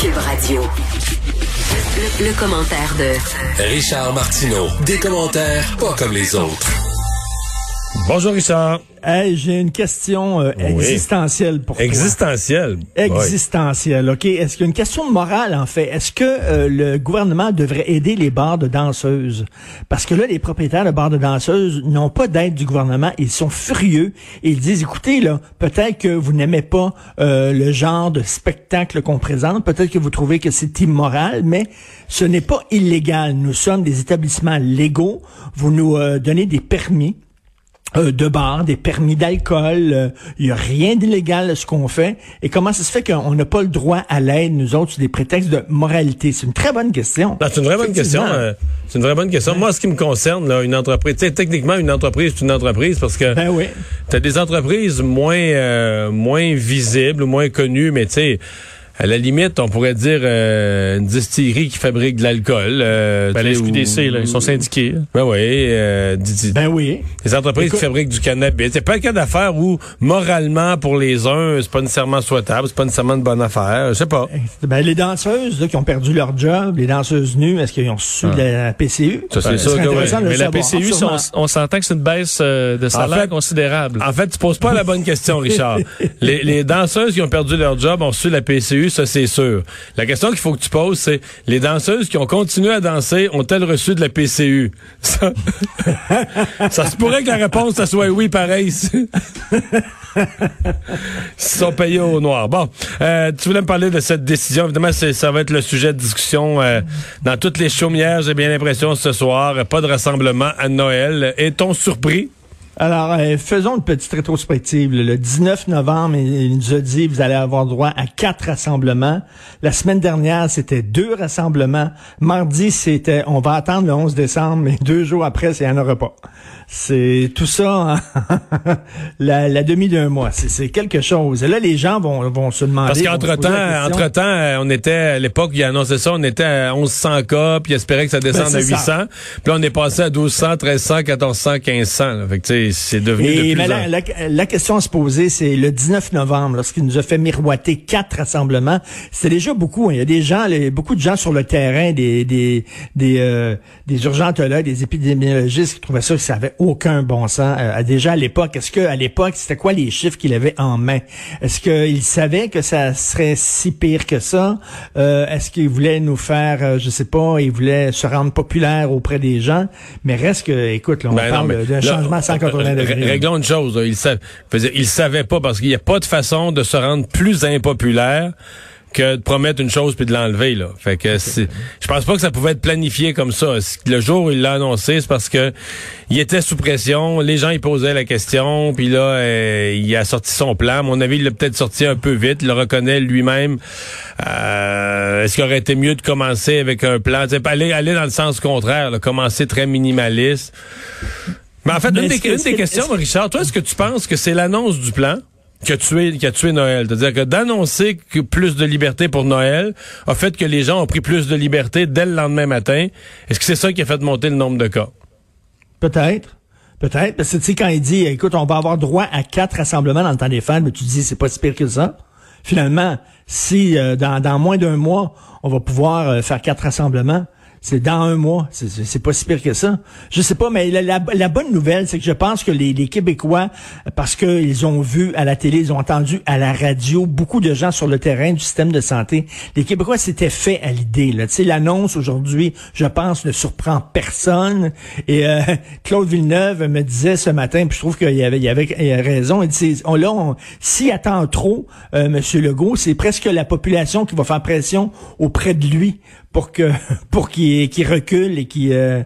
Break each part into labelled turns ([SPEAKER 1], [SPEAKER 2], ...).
[SPEAKER 1] Radio. Le commentaire de
[SPEAKER 2] Richard Martineau. Des commentaires pas comme les autres.
[SPEAKER 3] Bonjour Richard.
[SPEAKER 4] Hey, j'ai une question euh, existentielle pour toi.
[SPEAKER 3] Existentielle?
[SPEAKER 4] Existentielle, OK? Est-ce qu'il y a une question morale, en fait? Est-ce que euh, le gouvernement devrait aider les bars de danseuses? Parce que là, les propriétaires de bars de danseuses n'ont pas d'aide du gouvernement. Ils sont furieux. Et ils disent, écoutez, là, peut-être que vous n'aimez pas euh, le genre de spectacle qu'on présente. Peut-être que vous trouvez que c'est immoral, mais ce n'est pas illégal. Nous sommes des établissements légaux. Vous nous donnez des permis euh, de bar, des permis d'alcool, il euh, y a rien d'illégal à ce qu'on fait. Et comment ça se fait qu'on n'a pas le droit à l'aide, nous autres, sur des prétextes de moralité? C'est une très bonne question.
[SPEAKER 3] C'est une vraie bonne question. Euh, c'est une vraie bonne question. Moi, ce qui me concerne, là, une entreprise, techniquement, une entreprise, c'est une entreprise parce que
[SPEAKER 4] ben oui.
[SPEAKER 3] t'as des entreprises moins moins visibles ou moins connues, mais tu sais à la limite, on pourrait dire euh, une distillerie qui fabrique de l'alcool.
[SPEAKER 5] Euh, ben, les SQDC, là, ils sont syndiqués.
[SPEAKER 3] Ben oui. Euh,
[SPEAKER 4] ben oui.
[SPEAKER 3] Les entreprises qui fabriquent du cannabis. C'est pas un cas d'affaire où, moralement, pour les uns, c'est pas nécessairement souhaitable, c'est pas nécessairement une bonne affaire. Je sais pas.
[SPEAKER 4] Ben, les danseuses là, qui ont perdu leur job, les danseuses nues, est-ce qu'ils ont reçu ah. la PCU?
[SPEAKER 3] Ça, c'est sûr que oui.
[SPEAKER 5] Mais la PCU, on, s'entend que c'est une baisse euh, de salaire considérable.
[SPEAKER 3] En fait, tu poses pas la bonne question, Richard. les, les danseuses qui ont perdu leur job ont reçu la PCU ça c'est sûr. La question qu'il faut que tu poses, c'est les danseuses qui ont continué à danser ont-elles reçu de la PCU? Ça, se pourrait que la réponse, soit oui, pareil. Ils sont payés au noir. Bon, euh, tu voulais me parler de cette décision. Évidemment, ça va être le sujet de discussion euh, dans toutes les chaumières, j'ai bien l'impression, ce soir. Pas de rassemblement à Noël. Est-on surpris?
[SPEAKER 4] Alors, euh, faisons une petite rétrospective. Le 19 novembre, il nous a dit, vous allez avoir droit à quatre rassemblements. La semaine dernière, c'était deux rassemblements. Mardi, c'était, on va attendre le 11 décembre, mais deux jours après, il n'y en aura pas. C'est tout ça, hein. la, demi d'un mois. C'est quelque chose. Et là, les gens vont, vont se demander.
[SPEAKER 3] Parce qu'entre-temps, entre-temps, euh, on était, à l'époque, il annonçait ça, on était à 1100 cas, puis il espérait que ça descende ben, à 800. Puis là, on est passé à 1200, 1300, 1400, 1500. Fait que, c'est devenu de plus
[SPEAKER 4] la, la, question à se poser, c'est le 19 novembre, lorsqu'il nous a fait miroiter quatre rassemblements. C'était déjà beaucoup. Hein. Il y a des gens, beaucoup de gens sur le terrain, des des des, euh, des urgentologues, des épidémiologistes qui trouvaient ça que ça avait aucun bon sens. Euh, déjà à l'époque, est-ce que à l'époque, c'était quoi les chiffres qu'il avait en main? Est-ce qu'il savait que ça serait si pire que ça? Euh, Est-ce qu'il voulait nous faire, euh, je sais pas, il voulait se rendre populaire auprès des gens? Mais reste que, écoute, là, on ben parle d'un changement à 180 degrés.
[SPEAKER 3] Réglons une chose. il, savait, il savait pas parce qu'il n'y a pas de façon de se rendre plus impopulaire que de promettre une chose puis de l'enlever là. Fait que je pense pas que ça pouvait être planifié comme ça. Le jour où il l'a annoncé, c'est parce que il était sous pression, les gens y posaient la question, puis là euh, il a sorti son plan. À mon avis, il l'a peut-être sorti un peu vite, il le reconnaît lui-même. Euh, est-ce qu'il aurait été mieux de commencer avec un plan, aller aller dans le sens contraire, commencer très minimaliste. Mais en fait, une, des, une des questions, Richard, toi, est-ce que tu penses que c'est l'annonce du plan? qui a tué, qui a tué Noël? C'est-à-dire que d'annoncer que plus de liberté pour Noël a fait que les gens ont pris plus de liberté dès le lendemain matin. Est-ce que c'est ça qui a fait monter le nombre de cas?
[SPEAKER 4] Peut-être. Peut-être. Parce que tu sais, quand il dit, écoute, on va avoir droit à quatre rassemblements dans le temps des fêtes, mais tu dis, c'est pas si pire que ça. Finalement, si euh, dans, dans moins d'un mois, on va pouvoir euh, faire quatre rassemblements, c'est dans un mois. C'est pas si pire que ça. Je sais pas, mais la, bonne nouvelle, c'est que je pense que les, Québécois, parce qu'ils ont vu à la télé, ils ont entendu à la radio beaucoup de gens sur le terrain du système de santé. Les Québécois s'étaient fait à l'idée. L'annonce aujourd'hui, je pense, ne surprend personne. Et euh, Claude Villeneuve me disait ce matin, puis je trouve qu'il avait, raison. Il dit, on, là, s'il attend trop, euh, Monsieur Legault, c'est presque la population qui va faire pression auprès de lui pour que pour qu'il qui recule et qui euh,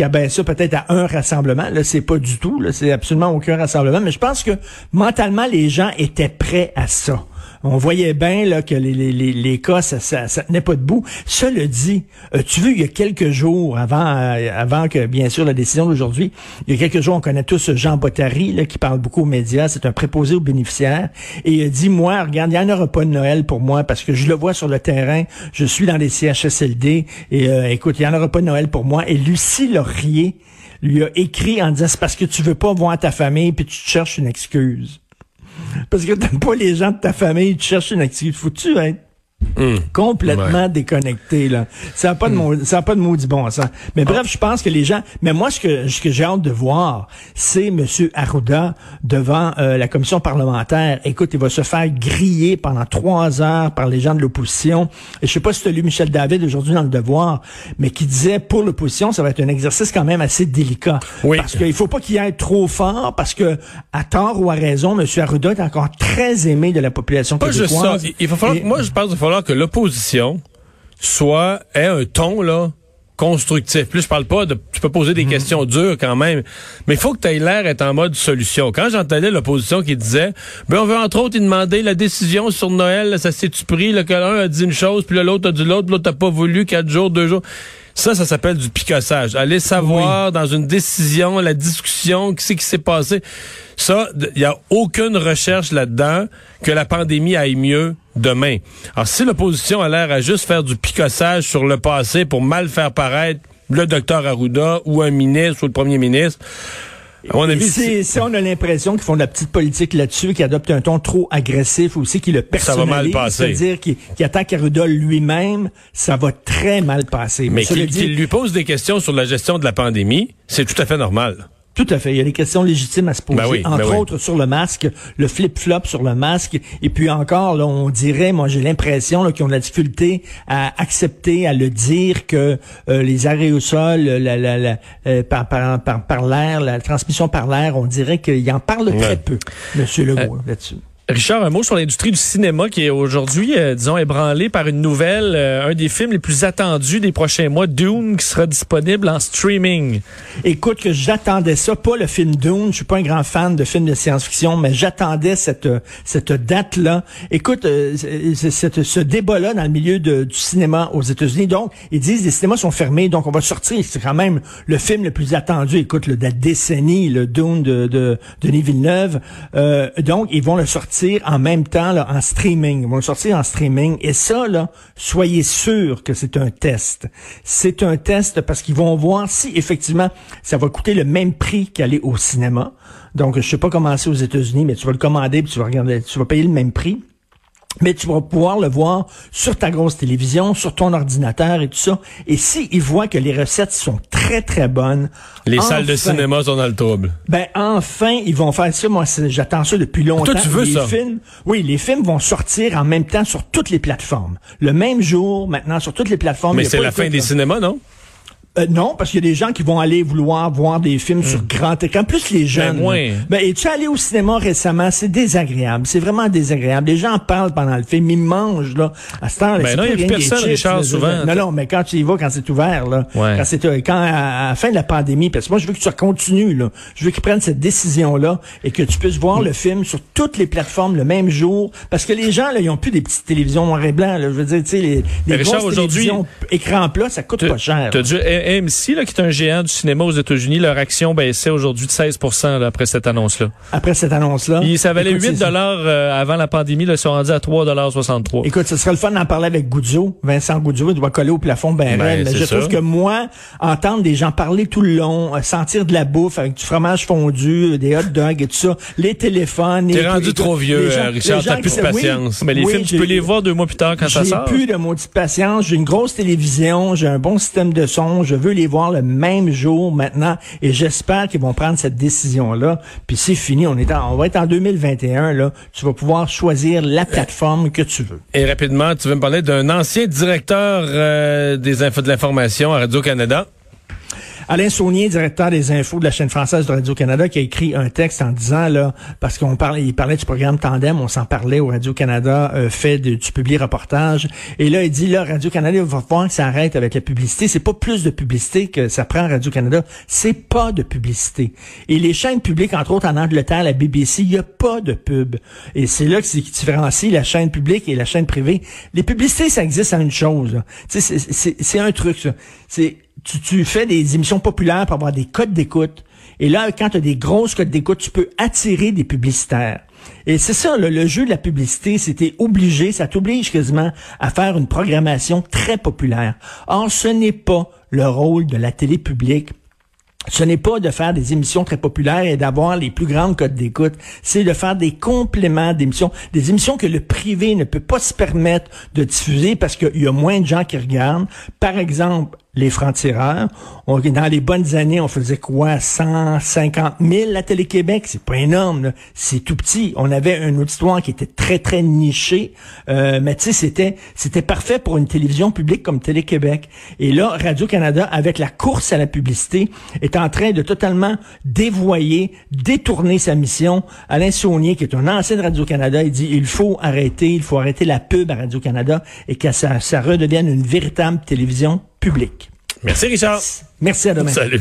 [SPEAKER 4] abaisse ça peut-être à un rassemblement. Là, c'est pas du tout. Là, c'est absolument aucun rassemblement. Mais je pense que mentalement, les gens étaient prêts à ça on voyait bien là, que les, les, les, cas, ça, ça, ça, tenait pas debout. Cela dit, euh, tu veux, il y a quelques jours, avant, euh, avant que, bien sûr, la décision d'aujourd'hui, il y a quelques jours, on connaît tous Jean Bottary, là, qui parle beaucoup aux médias, c'est un préposé aux bénéficiaires, et il dit, moi, regarde, il n'y en aura pas de Noël pour moi, parce que je le vois sur le terrain, je suis dans les CHSLD, et euh, écoute, il n'y en aura pas de Noël pour moi. Et Lucie Laurier lui a écrit en disant, c'est parce que tu veux pas voir ta famille, puis tu te cherches une excuse. Parce que t'aimes pas les gens de ta famille, tu cherches une activité. Faut-tu être
[SPEAKER 3] Hum.
[SPEAKER 4] complètement déconnecté là. Ça n'a pas de
[SPEAKER 3] Hmm.
[SPEAKER 4] mot, ça a pas de maudit bon sens. Mais
[SPEAKER 3] Ah.
[SPEAKER 4] bref, je pense que les gens. Mais moi, ce que ce que j'ai hâte de voir, c'est Monsieur Arruda devant euh, la commission parlementaire. Écoute, il va se faire griller pendant trois heures par les gens de l'opposition. Et je sais pas si tu as lu Michel David aujourd'hui dans le Devoir, mais qui disait pour l'opposition, ça va être un exercice quand même assez délicat.
[SPEAKER 3] Oui.
[SPEAKER 4] Parce qu'il faut pas qu'il aille trop fort, parce que à tort ou à raison, Monsieur Arruda est encore très aimé de la population
[SPEAKER 3] Pas juste ça.
[SPEAKER 4] québécoise.
[SPEAKER 3] Il- va falloir,
[SPEAKER 4] Et-
[SPEAKER 3] moi, je pense qu'il falloir que l'opposition soit, ait un ton, là, constructif. Plus je parle pas de, tu peux poser des questions dures quand même, mais il faut que tu aies l'air d'être en mode solution. Quand j'entendais l'opposition qui disait, ben, on veut entre autres y demander la décision sur Noël, là, ça s'est-tu pris, là, que l'un a dit une chose, puis l'autre a dit l'autre, puis l'autre n'a pas voulu, quatre jours, deux jours. Ça, ça s'appelle du picossage. Aller savoir dans une décision, la discussion, qu'est-ce qui s'est passé. Ça, il y a aucune recherche là-dedans que la pandémie aille mieux demain. Alors, si l'opposition a l'air à juste faire du picossage sur le passé pour mal faire paraître le docteur Arruda ou un ministre ou le premier ministre, à mon
[SPEAKER 4] Et
[SPEAKER 3] avis,
[SPEAKER 4] si, si on a l'impression qu'ils font de la petite politique là-dessus, qu'ils adoptent un ton trop agressif aussi, qu'ils le personnalisent, c'est-à-dire qu'ils attaquent Arruda lui-même, ça va très mal passer.
[SPEAKER 3] mais
[SPEAKER 4] cela
[SPEAKER 3] qu'il qu'il lui pose des questions sur la gestion de la pandémie, c'est tout à fait normal.
[SPEAKER 4] Tout à fait. Il y a des questions légitimes à se poser.
[SPEAKER 3] Ben oui, ben
[SPEAKER 4] Entre
[SPEAKER 3] oui.
[SPEAKER 4] autres sur le masque, le flip-flop sur le masque. Et puis encore, là, on dirait, moi j'ai l'impression là, qu'ils ont de la difficulté à accepter, à le dire que euh, les aérosols, la, la, la, euh, par, par, par, par l'air, la transmission par l'air, on dirait qu'il en parle
[SPEAKER 3] Ouais.
[SPEAKER 4] très peu, Monsieur Legault,
[SPEAKER 5] Euh,
[SPEAKER 4] là-dessus.
[SPEAKER 5] Richard, un mot sur l'industrie du cinéma qui est aujourd'hui, euh, disons, ébranlée par une nouvelle, euh, un des films les plus attendus des prochains mois, Dune, qui sera disponible en streaming.
[SPEAKER 4] Écoute, que j'attendais ça, pas le film Dune, je suis pas un grand fan de films de science-fiction, mais j'attendais cette cette date-là. Écoute, euh, ce débat-là dans le milieu de- du cinéma aux États-Unis, donc ils disent les cinémas sont fermés, donc on va sortir. C'est quand même le film le plus attendu. Écoute, le, de la décennie, le Dune de, de Denis Villeneuve. Euh, donc ils vont le sortir en même temps là, en streaming. Ils vont le sortir en streaming. Et ça, là, soyez sûr que c'est un test. C'est un test parce qu'ils vont voir si effectivement ça va coûter le même prix qu'aller au cinéma. Donc, je sais pas comment c'est aux États-Unis, mais tu vas le commander puis tu vas regarder, tu vas payer le même prix. Mais tu vas pouvoir le voir sur ta grosse télévision, sur ton ordinateur et tout ça. Et si ils voient que les recettes sont très très bonnes,
[SPEAKER 3] Les salles de cinéma sont dans le trouble.
[SPEAKER 4] ben enfin, ils vont faire ça. Moi, j'attends ça depuis longtemps.
[SPEAKER 3] Toi, tu veux
[SPEAKER 4] les
[SPEAKER 3] ça?
[SPEAKER 4] Films, oui, les films vont sortir en même temps sur toutes les plateformes. Le même jour, maintenant, sur toutes les plateformes.
[SPEAKER 3] Mais c'est la fin des cinémas, non?
[SPEAKER 4] Euh, non, parce qu'il y a des gens qui vont aller vouloir voir des films sur grand écran. Plus les jeunes.
[SPEAKER 5] Ben, moins.
[SPEAKER 4] là. Ben, es-tu allé au cinéma récemment? C'est désagréable. C'est vraiment désagréable. Les gens parlent pendant le film. Ils mangent, là. À ce temps-là,
[SPEAKER 5] Ben non, il y a plus personne, Richard, souvent.
[SPEAKER 4] Non, non, mais quand tu y vas, quand c'est ouvert, là.
[SPEAKER 5] Ouais.
[SPEAKER 4] Quand c'est, euh, quand, à, à la fin de la pandémie, parce que moi, je veux que tu continues, là. Je veux qu'ils prennent cette décision-là et que tu puisses voir le film sur toutes les plateformes le même jour. Parce que les gens, là, ils ont plus des petites télévisions noir et blanc, là. Je veux dire, tu sais, les, les
[SPEAKER 5] Richard,
[SPEAKER 4] grosses
[SPEAKER 5] aujourd'hui,
[SPEAKER 4] télévisions écran plat, ça coûte pas cher.
[SPEAKER 5] T'as dû, A- AMC, là, qui est un géant du cinéma aux États-Unis, leur action baissait aujourd'hui de 16 là, après cette annonce-là.
[SPEAKER 4] Après cette annonce-là?
[SPEAKER 5] Ça valait
[SPEAKER 4] Écoute,
[SPEAKER 5] 8
[SPEAKER 4] c'est-
[SPEAKER 5] dollars euh, avant la pandémie, là, ils sont rendus à 3,63
[SPEAKER 4] Écoute, ce serait le fun d'en parler avec Goudzo. Vincent Goudzo, il doit coller au plafond ben,
[SPEAKER 3] Ben,
[SPEAKER 4] raide. Je
[SPEAKER 3] ça.
[SPEAKER 4] trouve que moi, entendre des gens parler tout le long, euh, sentir de la bouffe avec du fromage fondu, des hot dogs et tout ça, les téléphones...
[SPEAKER 3] T'es rendu trop vieux,
[SPEAKER 4] gens-
[SPEAKER 3] Richard, t'as plus de
[SPEAKER 4] oui,
[SPEAKER 3] patience.
[SPEAKER 5] Mais les
[SPEAKER 4] oui,
[SPEAKER 5] films, tu
[SPEAKER 4] j'ai-
[SPEAKER 5] peux les voir deux mois plus tard quand ça
[SPEAKER 4] J'ai
[SPEAKER 5] sort.
[SPEAKER 4] plus de maudite patience. J'ai une grosse télévision, j'ai un bon système de son. Je veux les voir le même jour maintenant, et j'espère qu'ils vont prendre cette décision-là. Puis c'est fini, on est en- on va être en 2021 là. Tu vas pouvoir choisir la plateforme que tu veux.
[SPEAKER 3] Et rapidement, tu veux me parler d'un ancien directeur euh, des infos de l'information à Radio-Canada?
[SPEAKER 4] Alain Saunier, directeur des infos de la chaîne française de Radio-Canada, qui a écrit un texte en disant, là, parce qu'on parlait, il parlait du programme Tandem, on s'en parlait au Radio-Canada, euh, fait du public reportage. Et là, il dit, là, Radio-Canada va voir que ça arrête avec la publicité. C'est pas plus de publicité que ça prend Radio-Canada. C'est pas de publicité. Et les chaînes publiques, entre autres en Angleterre, la BBC, il y a pas de pub. Et c'est là que c'est qui différencie la chaîne publique et la chaîne privée. Les publicités, ça existe à une chose. c'est- un truc. C'est tu, fais des émissions populaires pour avoir des codes d'écoute. Et là, quand tu as des grosses codes d'écoute, tu peux attirer des publicitaires. Et c'est ça, le jeu de la publicité, c'était obligé, ça t'oblige quasiment à faire une programmation très populaire. Or, ce n'est pas le rôle de la télé publique ce n'est pas de faire des émissions très populaires et d'avoir les plus grandes cotes d'écoute. C'est de faire des compléments d'émissions, des émissions que le privé ne peut pas se permettre de diffuser parce qu'il y a moins de gens qui regardent. Par exemple, les francs-tireurs. dans les bonnes années, on faisait quoi? 150 000 à Télé-Québec? C'est pas énorme, c'est tout petit. On avait un auditoire qui était très, très niché. Euh, mais tu sais, c'était, c'était parfait pour une télévision publique comme Télé-Québec. Et là, Radio-Canada, avec la course à la publicité, est en train de totalement dévoyer, détourner sa mission. Alain Saunier, qui est un ancien de Radio-Canada, il dit, il faut arrêter, il faut arrêter la pub à Radio-Canada et que ça, ça redevienne une véritable télévision
[SPEAKER 3] Merci Richard.
[SPEAKER 4] Merci à demain.
[SPEAKER 3] Salut.